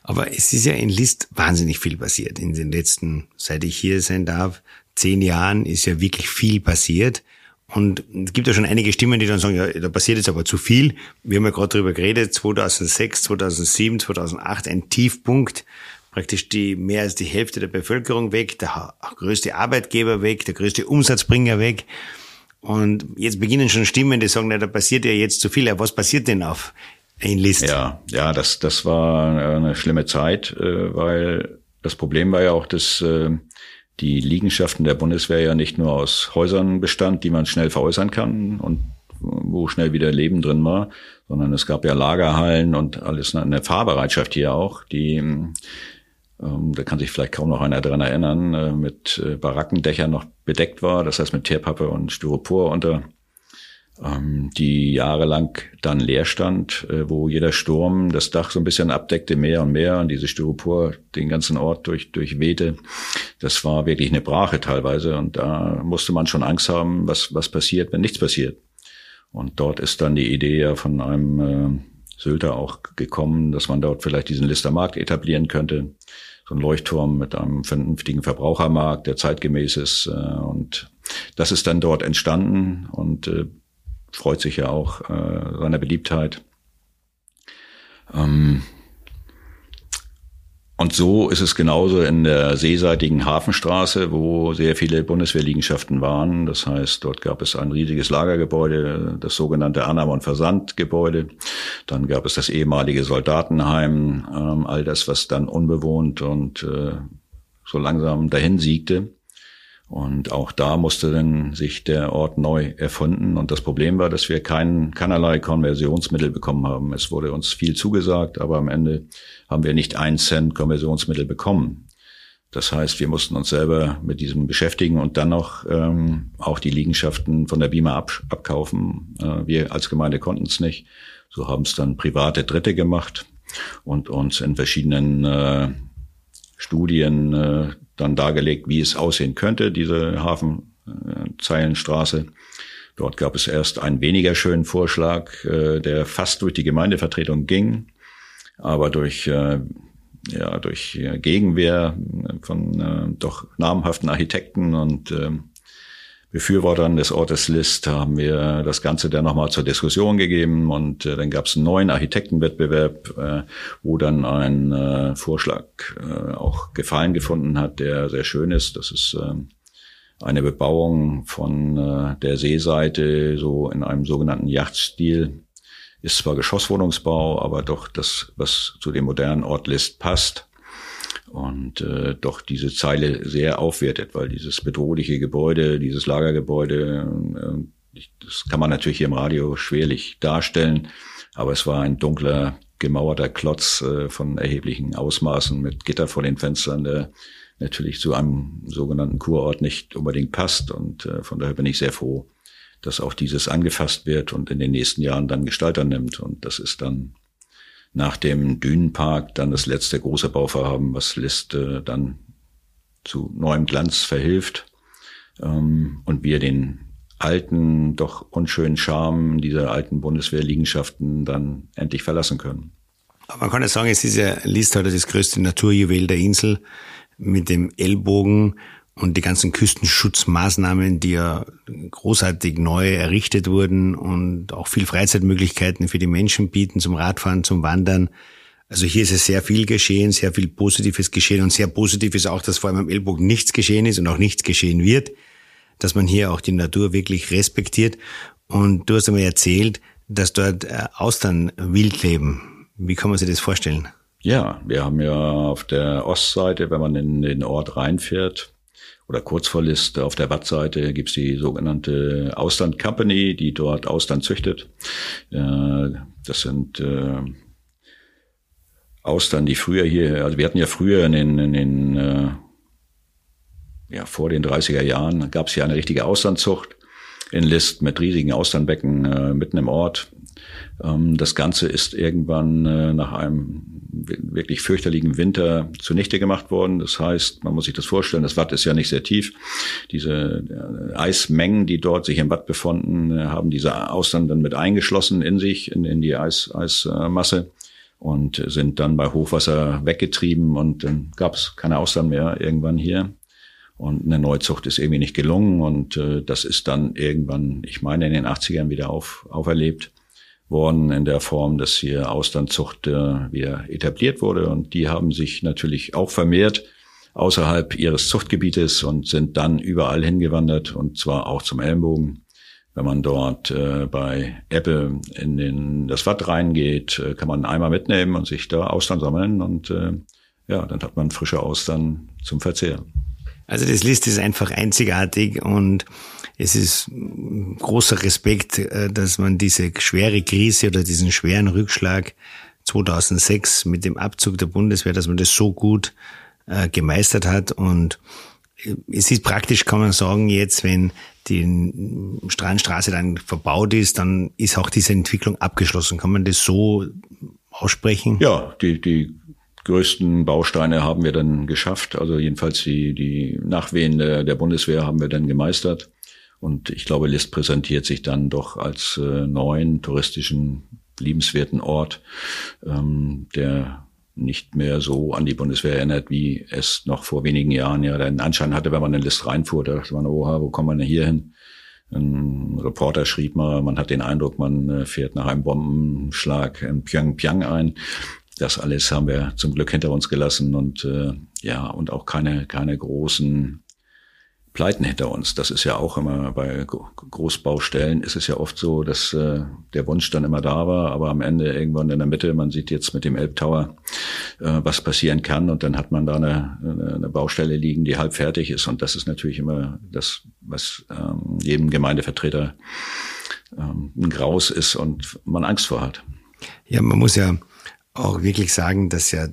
Aber es ist ja in List wahnsinnig viel passiert. In den letzten, seit ich hier sein darf, zehn Jahren ist ja wirklich viel passiert. Und es gibt ja schon einige Stimmen, die dann sagen, ja, da passiert jetzt aber zu viel. Wir haben ja gerade darüber geredet, 2006, 2007, 2008, ein Tiefpunkt, praktisch die mehr als die Hälfte der Bevölkerung weg, der größte Arbeitgeber weg, der größte Umsatzbringer weg. Und jetzt beginnen schon Stimmen, die sagen, na, da passiert ja jetzt zu viel. Ja, was passiert denn auf Enlist. Ja, ja, das, das war eine schlimme Zeit, äh, weil das Problem war ja auch, dass äh, die Liegenschaften der Bundeswehr ja nicht nur aus Häusern bestand, die man schnell veräußern kann und wo schnell wieder Leben drin war, sondern es gab ja Lagerhallen und alles eine Fahrbereitschaft hier auch, die ähm, da kann sich vielleicht kaum noch einer dran erinnern, äh, mit äh, Barackendächern noch bedeckt war, das heißt mit Teerpappe und Styropor unter die jahrelang dann leer stand, äh, wo jeder Sturm das Dach so ein bisschen abdeckte, mehr und mehr, und diese Styropor den ganzen Ort durch, durchwehte. Das war wirklich eine Brache teilweise, und da musste man schon Angst haben, was, was passiert, wenn nichts passiert. Und dort ist dann die Idee ja von einem äh, Sylter auch gekommen, dass man dort vielleicht diesen Listermarkt etablieren könnte. So ein Leuchtturm mit einem vernünftigen Verbrauchermarkt, der zeitgemäß ist. Äh, und das ist dann dort entstanden und äh, freut sich ja auch äh, seiner Beliebtheit. Ähm, Und so ist es genauso in der seeseitigen Hafenstraße, wo sehr viele Bundeswehrliegenschaften waren. Das heißt, dort gab es ein riesiges Lagergebäude, das sogenannte Annahme- und Versandgebäude. Dann gab es das ehemalige Soldatenheim, ähm, all das, was dann unbewohnt und äh, so langsam dahin siegte. Und auch da musste dann sich der Ort neu erfunden. Und das Problem war, dass wir kein, keinerlei Konversionsmittel bekommen haben. Es wurde uns viel zugesagt, aber am Ende haben wir nicht ein Cent Konversionsmittel bekommen. Das heißt, wir mussten uns selber mit diesem beschäftigen und dann noch ähm, auch die Liegenschaften von der BIMA ab, abkaufen. Äh, wir als Gemeinde konnten es nicht. So haben es dann private Dritte gemacht und uns in verschiedenen äh, Studien äh, dann dargelegt, wie es aussehen könnte, diese Hafenzeilenstraße. Dort gab es erst einen weniger schönen Vorschlag, äh, der fast durch die Gemeindevertretung ging, aber durch äh, ja durch Gegenwehr von äh, doch namhaften Architekten und äh, Befürwortern des Ortes List haben wir das Ganze dann nochmal zur Diskussion gegeben und äh, dann gab es einen neuen Architektenwettbewerb, äh, wo dann ein äh, Vorschlag äh, auch Gefallen gefunden hat, der sehr schön ist. Das ist äh, eine Bebauung von äh, der Seeseite so in einem sogenannten Yachtstil. Ist zwar Geschosswohnungsbau, aber doch das, was zu dem modernen Ort List passt und äh, doch diese Zeile sehr aufwertet, weil dieses bedrohliche Gebäude, dieses Lagergebäude, äh, das kann man natürlich hier im Radio schwerlich darstellen, aber es war ein dunkler, gemauerter Klotz äh, von erheblichen Ausmaßen mit Gitter vor den Fenstern, der natürlich zu einem sogenannten Kurort nicht unbedingt passt. Und äh, von daher bin ich sehr froh, dass auch dieses angefasst wird und in den nächsten Jahren dann Gestalter nimmt und das ist dann nach dem Dünenpark dann das letzte große Bauvorhaben, was Liste dann zu neuem Glanz verhilft ähm, und wir den alten, doch unschönen Charme dieser alten Bundeswehrliegenschaften dann endlich verlassen können. Aber man kann ja sagen, es ist ja List heute das größte Naturjuwel der Insel mit dem Ellbogen und die ganzen Küstenschutzmaßnahmen, die ja großartig neu errichtet wurden und auch viel Freizeitmöglichkeiten für die Menschen bieten zum Radfahren, zum Wandern. Also hier ist es sehr viel geschehen, sehr viel Positives geschehen und sehr positiv ist auch, dass vor allem am Ellbogen nichts geschehen ist und auch nichts geschehen wird, dass man hier auch die Natur wirklich respektiert. Und du hast einmal erzählt, dass dort äh, Austern wild leben. Wie kann man sich das vorstellen? Ja, wir haben ja auf der Ostseite, wenn man in den Ort reinfährt, oder kurz vor List auf der Wattseite gibt's die sogenannte Ausland Company, die dort Ausland züchtet. Äh, das sind äh, Austern, die früher hier, also wir hatten ja früher in den, in den äh, ja, vor den 30er Jahren gab's hier eine richtige Auslandzucht in List mit riesigen Austernbecken mitten im Ort. Ähm, das Ganze ist irgendwann äh, nach einem wirklich fürchterlichen Winter zunichte gemacht worden. Das heißt, man muss sich das vorstellen, das Watt ist ja nicht sehr tief. Diese äh, Eismengen, die dort sich im Watt befunden, äh, haben diese Austern dann mit eingeschlossen in sich, in, in die Eis, Eismasse und sind dann bei Hochwasser weggetrieben und dann gab es keine Austern mehr irgendwann hier. Und eine Neuzucht ist irgendwie nicht gelungen und äh, das ist dann irgendwann, ich meine, in den 80ern wieder auf, auferlebt worden in der Form, dass hier Austernzucht äh, wieder etabliert wurde. Und die haben sich natürlich auch vermehrt außerhalb ihres Zuchtgebietes und sind dann überall hingewandert und zwar auch zum Ellenbogen. Wenn man dort äh, bei Ebbe in den, das Watt reingeht, äh, kann man einen Eimer mitnehmen und sich da Austern sammeln und äh, ja, dann hat man frische Austern zum Verzehr. Also das List ist einfach einzigartig und es ist großer Respekt, äh, dass man diese schwere Krise oder diesen schweren Rückschlag 2006 mit dem Abzug der Bundeswehr, dass man das so gut äh, gemeistert hat und äh, es ist praktisch, kann man sagen, jetzt, wenn die Strandstraße dann verbaut ist, dann ist auch diese Entwicklung abgeschlossen. Kann man das so aussprechen? Ja, die, die größten Bausteine haben wir dann geschafft. Also jedenfalls die, die Nachwehen der, der Bundeswehr haben wir dann gemeistert. Und ich glaube, List präsentiert sich dann doch als äh, neuen touristischen, liebenswerten Ort, ähm, der nicht mehr so an die Bundeswehr erinnert, wie es noch vor wenigen Jahren ja den Anschein hatte, wenn man in List reinfuhr. Da dachte man, oha, wo kommt man denn hier hin? Ein Reporter schrieb mal, man hat den Eindruck, man äh, fährt nach einem Bombenschlag in Pyongyang ein. das alles haben wir zum Glück hinter uns gelassen und äh, ja, und auch keine, keine großen Pleiten hinter uns. Das ist ja auch immer bei Großbaustellen ist es ja oft so, dass äh, der Wunsch dann immer da war, aber am Ende irgendwann in der Mitte, man sieht jetzt mit dem Elbtower, äh, was passieren kann und dann hat man da eine, eine Baustelle liegen, die halb fertig ist und das ist natürlich immer das, was ähm, jedem Gemeindevertreter ähm, ein Graus ist und man Angst vor hat. Ja, man muss ja auch wirklich sagen, dass ja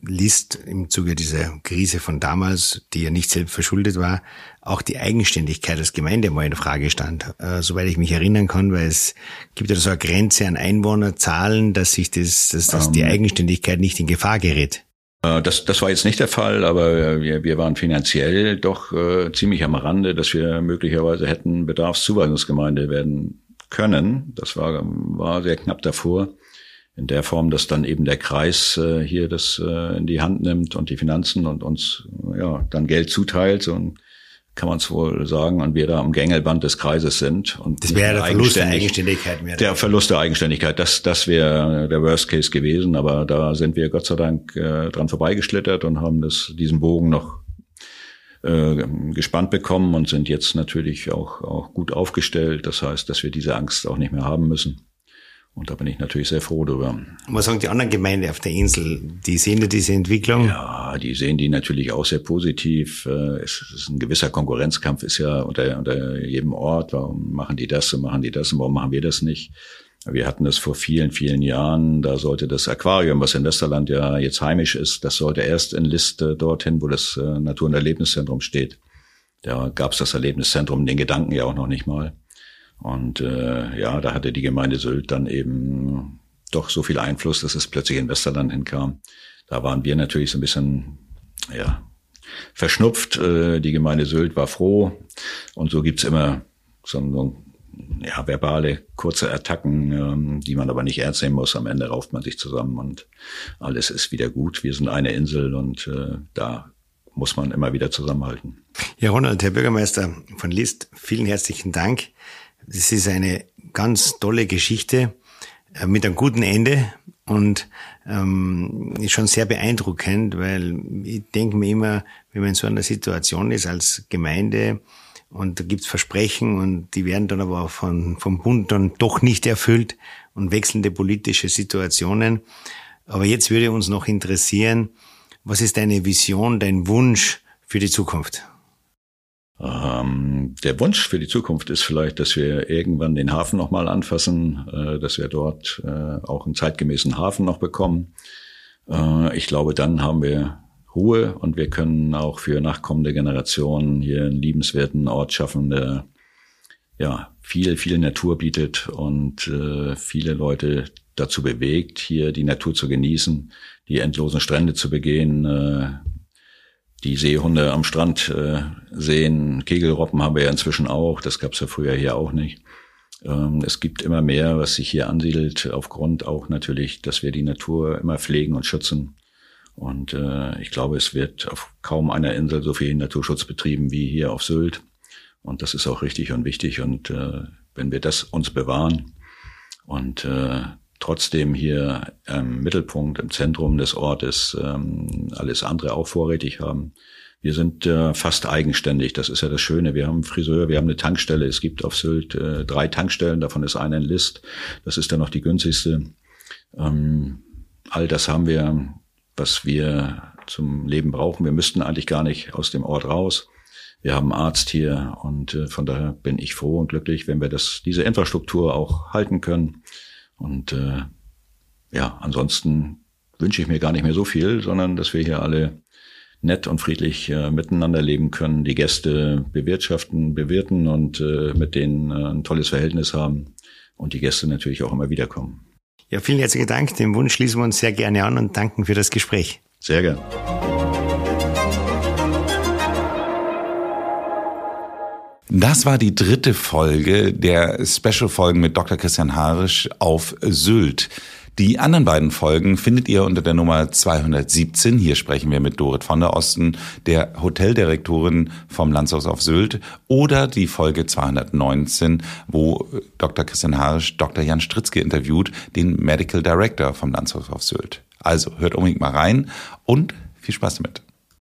List im Zuge dieser Krise von damals, die ja nicht selbst verschuldet war, auch die Eigenständigkeit als Gemeinde mal in Frage stand. Äh, soweit ich mich erinnern kann, weil es gibt ja so eine Grenze an Einwohnerzahlen, dass sich das, dass, dass um, die ähm. Eigenständigkeit nicht in Gefahr gerät. Äh, das, das war jetzt nicht der Fall, aber wir, wir waren finanziell doch äh, ziemlich am Rande, dass wir möglicherweise hätten Bedarfszuweisungsgemeinde werden können. Das war, war sehr knapp davor in der Form, dass dann eben der Kreis äh, hier das äh, in die Hand nimmt und die Finanzen und uns ja dann Geld zuteilt und kann man es wohl sagen, und wir da am Gängelband des Kreises sind. Und das wäre der Verlust der Eigenständigkeit. Mehr der Verlust der Eigenständigkeit, das, das wäre der Worst Case gewesen, aber da sind wir Gott sei Dank äh, dran vorbeigeschlittert und haben das, diesen Bogen noch äh, gespannt bekommen und sind jetzt natürlich auch, auch gut aufgestellt. Das heißt, dass wir diese Angst auch nicht mehr haben müssen. Und da bin ich natürlich sehr froh darüber. Was sagen die anderen Gemeinden auf der Insel? Die sehen ja diese Entwicklung? Ja, die sehen die natürlich auch sehr positiv. Äh, es ist ein gewisser Konkurrenzkampf, ist ja unter, unter jedem Ort. Warum machen die das und machen die das und warum machen wir das nicht? Wir hatten das vor vielen, vielen Jahren. Da sollte das Aquarium, was in Westerland ja jetzt heimisch ist, das sollte erst in Liste dorthin, wo das äh, Natur- und Erlebniszentrum steht. Da gab es das Erlebniszentrum, den Gedanken ja auch noch nicht mal. Und äh, ja, da hatte die Gemeinde Sylt dann eben doch so viel Einfluss, dass es plötzlich in Westerland hinkam. Da waren wir natürlich so ein bisschen, ja, verschnupft. Äh, die Gemeinde Sylt war froh. Und so gibt's immer so, so ja, verbale, kurze Attacken, ähm, die man aber nicht ernst nehmen muss. Am Ende rauft man sich zusammen und alles ist wieder gut. Wir sind eine Insel und äh, da muss man immer wieder zusammenhalten. Ja, Ronald, Herr Bürgermeister von List, vielen herzlichen Dank. Es ist eine ganz tolle Geschichte äh, mit einem guten Ende und ähm, ist schon sehr beeindruckend, weil ich denke mir immer, wenn man in so einer Situation ist als Gemeinde und da gibt's Versprechen und die werden dann aber von, vom Bund dann doch nicht erfüllt und wechselnde politische Situationen. Aber jetzt würde uns noch interessieren, was ist deine Vision, dein Wunsch für die Zukunft? Ähm, der Wunsch für die Zukunft ist vielleicht, dass wir irgendwann den Hafen nochmal anfassen, äh, dass wir dort äh, auch einen zeitgemäßen Hafen noch bekommen. Äh, ich glaube, dann haben wir Ruhe und wir können auch für nachkommende Generationen hier einen liebenswerten Ort schaffen, der ja viel, viel Natur bietet und äh, viele Leute dazu bewegt, hier die Natur zu genießen, die endlosen Strände zu begehen, äh, die Seehunde am Strand äh, sehen. Kegelroppen haben wir ja inzwischen auch. Das gab's ja früher hier auch nicht. Ähm, es gibt immer mehr, was sich hier ansiedelt, aufgrund auch natürlich, dass wir die Natur immer pflegen und schützen. Und äh, ich glaube, es wird auf kaum einer Insel so viel Naturschutz betrieben wie hier auf Sylt. Und das ist auch richtig und wichtig. Und äh, wenn wir das uns bewahren und äh, trotzdem hier im Mittelpunkt, im Zentrum des Ortes ähm, alles andere auch vorrätig haben. Wir sind äh, fast eigenständig. Das ist ja das Schöne. Wir haben einen Friseur, wir haben eine Tankstelle. Es gibt auf Sylt äh, drei Tankstellen, davon ist eine in List. Das ist dann noch die günstigste. Ähm, all das haben wir, was wir zum Leben brauchen. Wir müssten eigentlich gar nicht aus dem Ort raus. Wir haben einen Arzt hier und äh, von daher bin ich froh und glücklich, wenn wir das, diese Infrastruktur auch halten können. Und äh, ja, ansonsten wünsche ich mir gar nicht mehr so viel, sondern dass wir hier alle nett und friedlich äh, miteinander leben können, die Gäste bewirtschaften, bewirten und äh, mit denen äh, ein tolles Verhältnis haben und die Gäste natürlich auch immer wiederkommen. Ja, vielen herzlichen Dank. Den Wunsch schließen wir uns sehr gerne an und danken für das Gespräch. Sehr gerne. Das war die dritte Folge der Special-Folgen mit Dr. Christian Harisch auf Sylt. Die anderen beiden Folgen findet ihr unter der Nummer 217. Hier sprechen wir mit Dorit von der Osten, der Hoteldirektorin vom Landshaus auf Sylt, oder die Folge 219, wo Dr. Christian Harisch Dr. Jan Stritzke interviewt, den Medical Director vom Landshaus auf Sylt. Also hört unbedingt mal rein und viel Spaß damit.